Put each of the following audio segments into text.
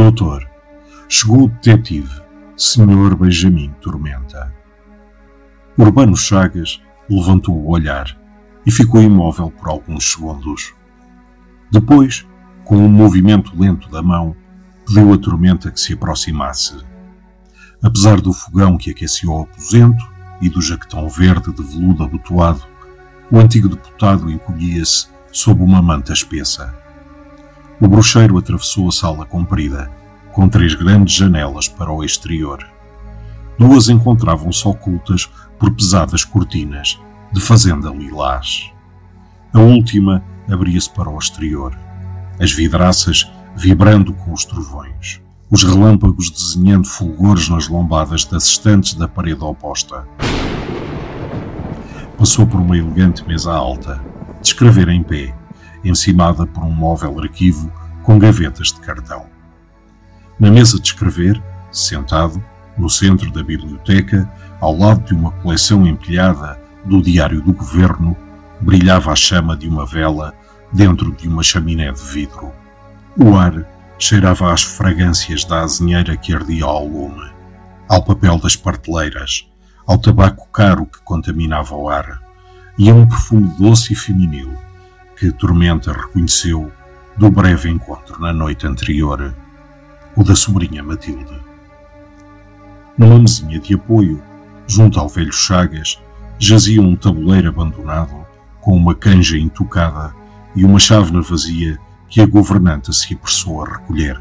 Doutor, chegou o detetive, Sr. Benjamin Tormenta. Urbano Chagas levantou o olhar e ficou imóvel por alguns segundos. Depois, com um movimento lento da mão, pediu a tormenta que se aproximasse. Apesar do fogão que aquecia o aposento e do jaquetão verde de veludo abotoado, o antigo deputado encolhia-se sob uma manta espessa. O bruxeiro atravessou a sala comprida, com três grandes janelas para o exterior. Duas encontravam-se ocultas por pesadas cortinas, de fazenda lilás. A última abria-se para o exterior, as vidraças vibrando com os trovões, os relâmpagos desenhando fulgores nas lombadas das estantes da parede oposta. Passou por uma elegante mesa alta, de escrever em pé, encimada por um móvel arquivo com gavetas de cartão. Na mesa de escrever, sentado, no centro da biblioteca, ao lado de uma coleção empilhada do Diário do Governo, brilhava a chama de uma vela dentro de uma chaminé de vidro. O ar cheirava às fragrâncias da azinheira que ardia ao lume, ao papel das parteleiras, ao tabaco caro que contaminava o ar, e a um perfume doce e feminil que Tormenta reconheceu do breve encontro na noite anterior, o da sobrinha Matilde. Numa mesinha de apoio, junto ao velho Chagas, jazia um tabuleiro abandonado com uma canja intocada e uma chávena vazia que a governanta se apressou a recolher.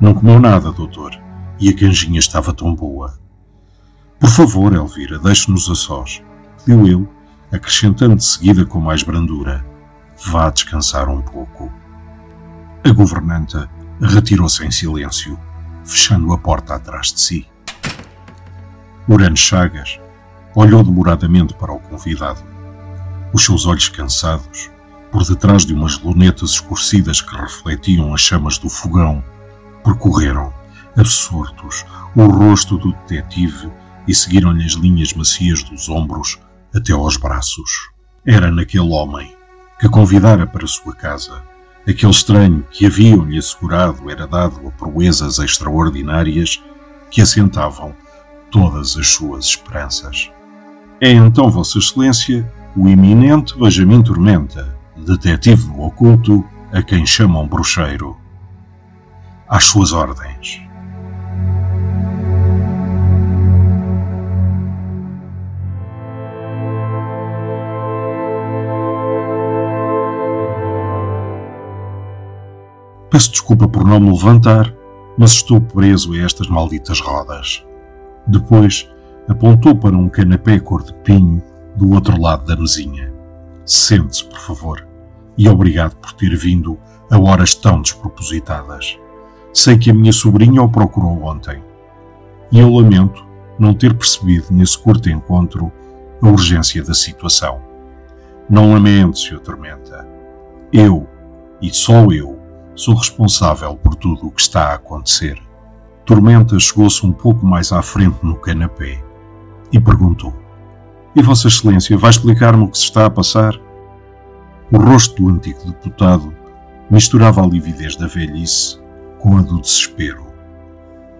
Não comeu nada, doutor, e a canjinha estava tão boa. Por favor, Elvira, deixe-nos a sós, pediu ele, acrescentando de seguida com mais brandura. Vá descansar um pouco. A governanta retirou-se em silêncio, fechando a porta atrás de si. Urano Chagas olhou demoradamente para o convidado. Os seus olhos cansados, por detrás de umas lunetas escurecidas que refletiam as chamas do fogão, percorreram, absortos, o rosto do detetive e seguiram-lhe as linhas macias dos ombros até aos braços. Era naquele homem que convidara para sua casa. Aquele estranho que haviam-lhe assegurado era dado a proezas extraordinárias que assentavam todas as suas esperanças. É então, Vossa Excelência, o eminente Benjamin Tormenta, detetive do oculto, a quem chamam bruxeiro. Às suas ordens. Peço desculpa por não me levantar, mas estou preso a estas malditas rodas. Depois apontou para um canapé cor de pinho do outro lado da mesinha. Sente-se, por favor, e obrigado por ter vindo a horas tão despropositadas. Sei que a minha sobrinha o procurou ontem. E eu lamento não ter percebido nesse curto encontro a urgência da situação. Não lamento, Sr. Tormenta. Eu, e só eu, Sou responsável por tudo o que está a acontecer. Tormenta chegou-se um pouco mais à frente no canapé e perguntou: E Vossa Excelência vai explicar-me o que se está a passar? O rosto do antigo deputado misturava a lividez da velhice com a do desespero.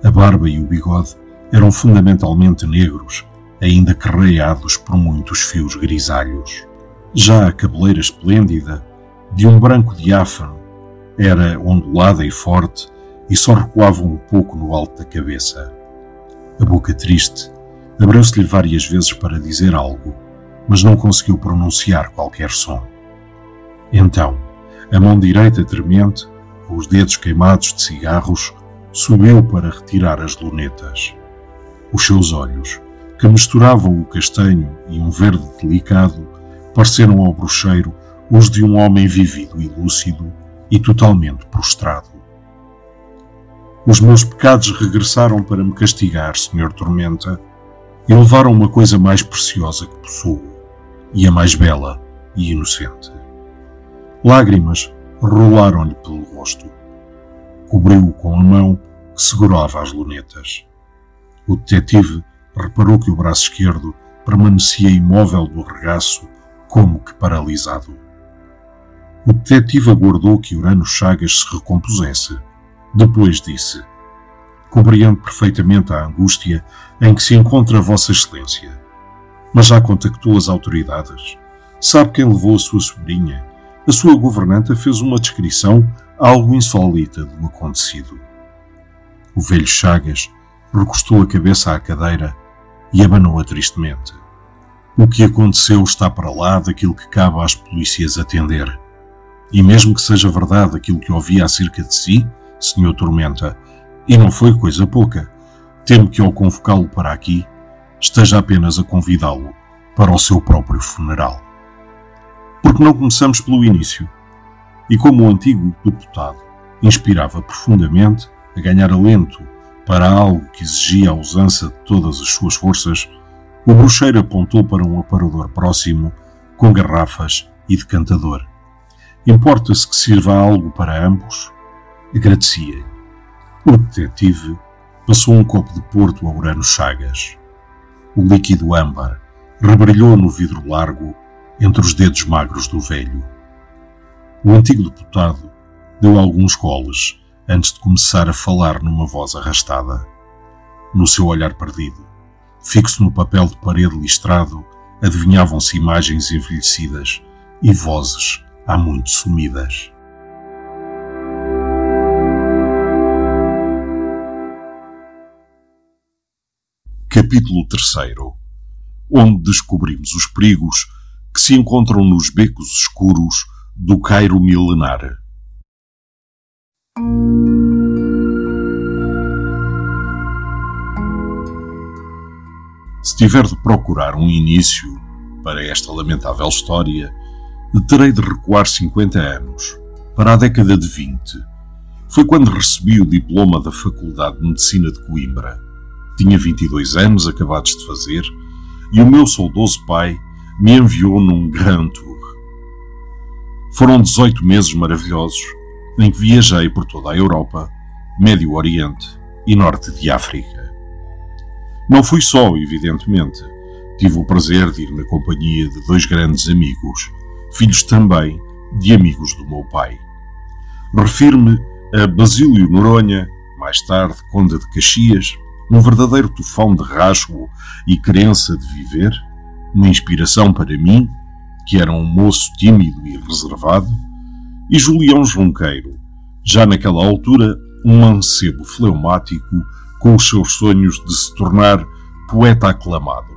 A barba e o bigode eram fundamentalmente negros, ainda carreados por muitos fios grisalhos. Já a cabeleira esplêndida, de um branco diáfano, era ondulada e forte e só recuava um pouco no alto da cabeça. A boca triste abriu-se-lhe várias vezes para dizer algo, mas não conseguiu pronunciar qualquer som. Então, a mão direita tremente, com os dedos queimados de cigarros, subiu para retirar as lunetas. Os seus olhos, que misturavam o castanho e um verde delicado, pareceram ao bruxeiro os de um homem vivido e lúcido e totalmente prostrado. Os meus pecados regressaram para me castigar, Senhor Tormenta, e levaram uma coisa mais preciosa que possuo, e a mais bela e inocente. Lágrimas rolaram-lhe pelo rosto. Cobriu-o com a mão que segurava as lunetas. O detetive reparou que o braço esquerdo permanecia imóvel do regaço, como que paralisado. O detetive aguardou que Urano Chagas se recompusesse. Depois disse: Compreendo perfeitamente a angústia em que se encontra Vossa Excelência. Mas já contactou as autoridades? Sabe quem levou a sua sobrinha? A sua governanta fez uma descrição algo insólita do acontecido. O velho Chagas recostou a cabeça à cadeira e abanou-a tristemente. O que aconteceu está para lá daquilo que cabe às polícias atender. E mesmo que seja verdade aquilo que ouvi acerca de si, Senhor Tormenta, e não foi coisa pouca, temo que ao convocá-lo para aqui, esteja apenas a convidá-lo para o seu próprio funeral. Porque não começamos pelo início? E como o antigo deputado inspirava profundamente a ganhar alento para algo que exigia a usança de todas as suas forças, o bruxeiro apontou para um aparador próximo com garrafas e decantador. Importa-se que sirva algo para ambos? Agradecia. O detetive passou um copo de porto a Urano Chagas. O líquido âmbar rebrilhou no vidro largo entre os dedos magros do velho. O antigo deputado deu alguns goles antes de começar a falar numa voz arrastada. No seu olhar perdido, fixo no papel de parede listrado, adivinhavam-se imagens envelhecidas e vozes há muito sumidas. Capítulo 3 Onde descobrimos os perigos que se encontram nos becos escuros do Cairo milenar. Se tiver de procurar um início para esta lamentável história, terei de recuar 50 anos, para a década de 20. Foi quando recebi o diploma da Faculdade de Medicina de Coimbra. Tinha 22 anos acabados de fazer e o meu saudoso pai me enviou num Grand Tour. Foram 18 meses maravilhosos em que viajei por toda a Europa, Médio Oriente e Norte de África. Não fui só, evidentemente. Tive o prazer de ir na companhia de dois grandes amigos, filhos também de amigos do meu pai. Refiro-me a Basílio Noronha, mais tarde Conde de Caxias, um verdadeiro tufão de rasgo e crença de viver, uma inspiração para mim, que era um moço tímido e reservado, e Julião Junqueiro, já naquela altura um mancebo fleumático com os seus sonhos de se tornar poeta aclamado.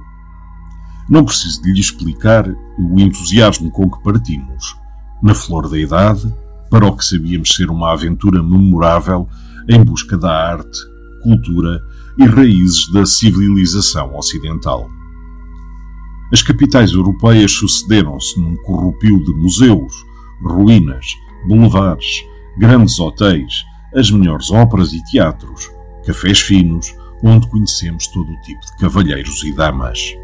Não preciso de lhe explicar o entusiasmo com que partimos, na flor da idade, para o que sabíamos ser uma aventura memorável em busca da arte, cultura e raízes da civilização ocidental. As capitais europeias sucederam-se num corrupio de museus, ruínas, boulevards, grandes hotéis, as melhores óperas e teatros, cafés finos, onde conhecemos todo o tipo de cavalheiros e damas.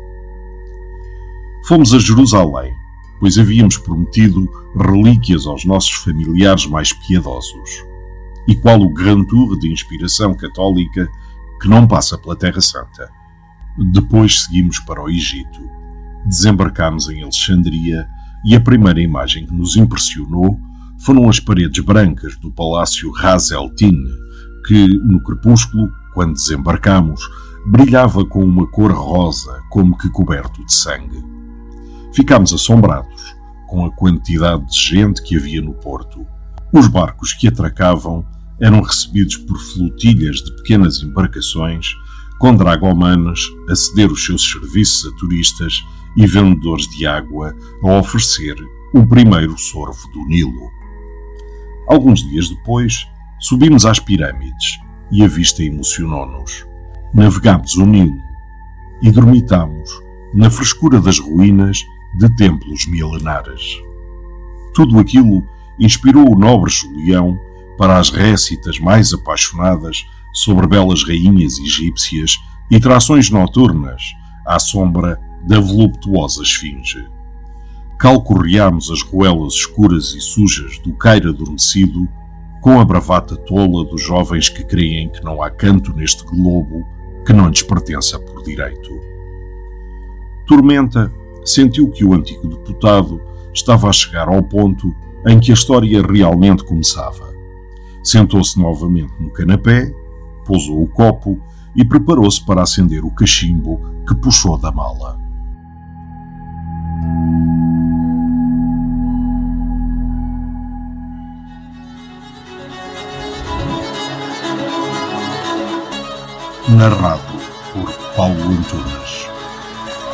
Fomos a Jerusalém, pois havíamos prometido relíquias aos nossos familiares mais piedosos. E qual o Grand Tour de inspiração católica que não passa pela Terra Santa. Depois seguimos para o Egito. Desembarcámos em Alexandria e a primeira imagem que nos impressionou foram as paredes brancas do Palácio Ras El Tin, que, no crepúsculo, quando desembarcamos, brilhava com uma cor rosa, como que coberto de sangue. Ficámos assombrados com a quantidade de gente que havia no porto. Os barcos que atracavam eram recebidos por flotilhas de pequenas embarcações com dragomanos a ceder os seus serviços a turistas e vendedores de água a oferecer o primeiro sorvo do Nilo. Alguns dias depois, subimos às pirâmides e a vista emocionou-nos. Navegámos o Nilo. e dormitamos na frescura das ruínas de templos milenares. Tudo aquilo inspirou o nobre Julião para as récitas mais apaixonadas sobre belas rainhas egípcias e trações noturnas à sombra da voluptuosa esfinge. Calcorreámos as ruelas escuras e sujas do Cairo adormecido com a bravata tola dos jovens que creem que não há canto neste globo que não lhes pertença por direito. Tormenta sentiu que o antigo deputado estava a chegar ao ponto em que a história realmente começava. Sentou-se novamente no canapé, pousou o copo e preparou-se para acender o cachimbo que puxou da mala. Narrado por Paulo Antunes,